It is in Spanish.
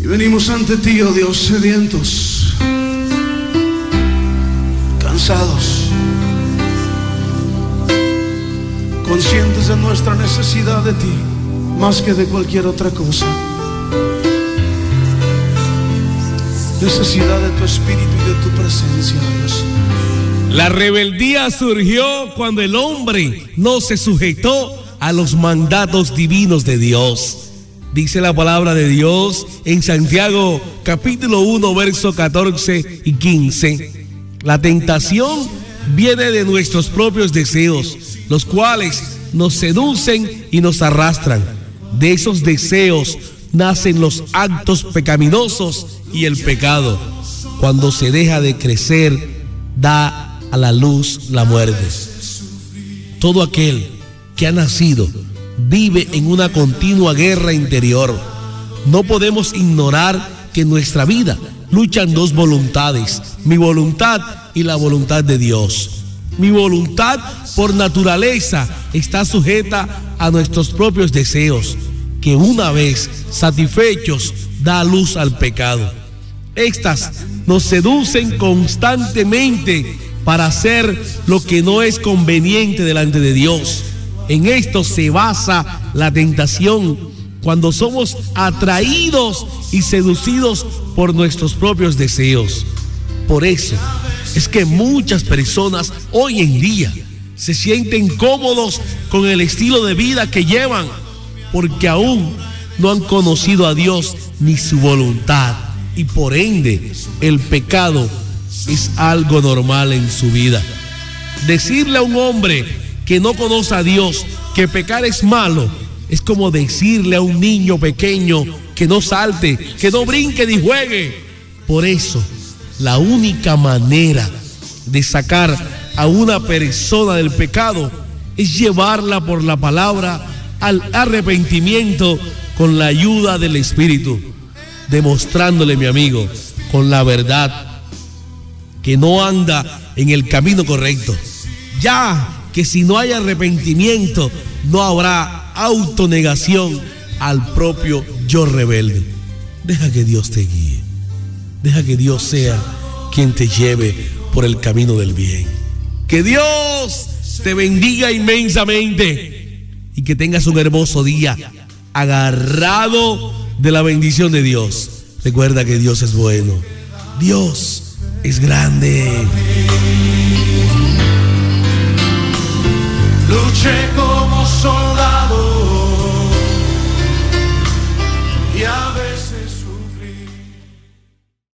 Y venimos ante ti, oh Dios, sedientos, cansados, conscientes de nuestra necesidad de ti, más que de cualquier otra cosa. Necesidad de tu espíritu y de tu presencia, Dios. La rebeldía surgió cuando el hombre no se sujetó a los mandatos divinos de Dios. Dice la palabra de Dios en Santiago capítulo 1, verso 14 y 15. La tentación viene de nuestros propios deseos, los cuales nos seducen y nos arrastran. De esos deseos nacen los actos pecaminosos y el pecado. Cuando se deja de crecer, da a la luz la muerte. Todo aquel que ha nacido vive en una continua guerra interior. No podemos ignorar que en nuestra vida luchan dos voluntades, mi voluntad y la voluntad de Dios. Mi voluntad por naturaleza está sujeta a nuestros propios deseos, que una vez satisfechos da luz al pecado. Estas nos seducen constantemente para hacer lo que no es conveniente delante de Dios. En esto se basa la tentación cuando somos atraídos y seducidos por nuestros propios deseos. Por eso es que muchas personas hoy en día se sienten cómodos con el estilo de vida que llevan porque aún no han conocido a Dios ni su voluntad y por ende el pecado es algo normal en su vida. Decirle a un hombre que no conoce a Dios que pecar es malo es como decirle a un niño pequeño que no salte, que no brinque ni juegue. Por eso, la única manera de sacar a una persona del pecado es llevarla por la palabra al arrepentimiento con la ayuda del Espíritu, demostrándole, mi amigo, con la verdad que no anda en el camino correcto. Ya que si no hay arrepentimiento, no habrá autonegación al propio yo rebelde. Deja que Dios te guíe. Deja que Dios sea quien te lleve por el camino del bien. Que Dios te bendiga inmensamente y que tengas un hermoso día agarrado de la bendición de Dios. Recuerda que Dios es bueno. Dios es grande.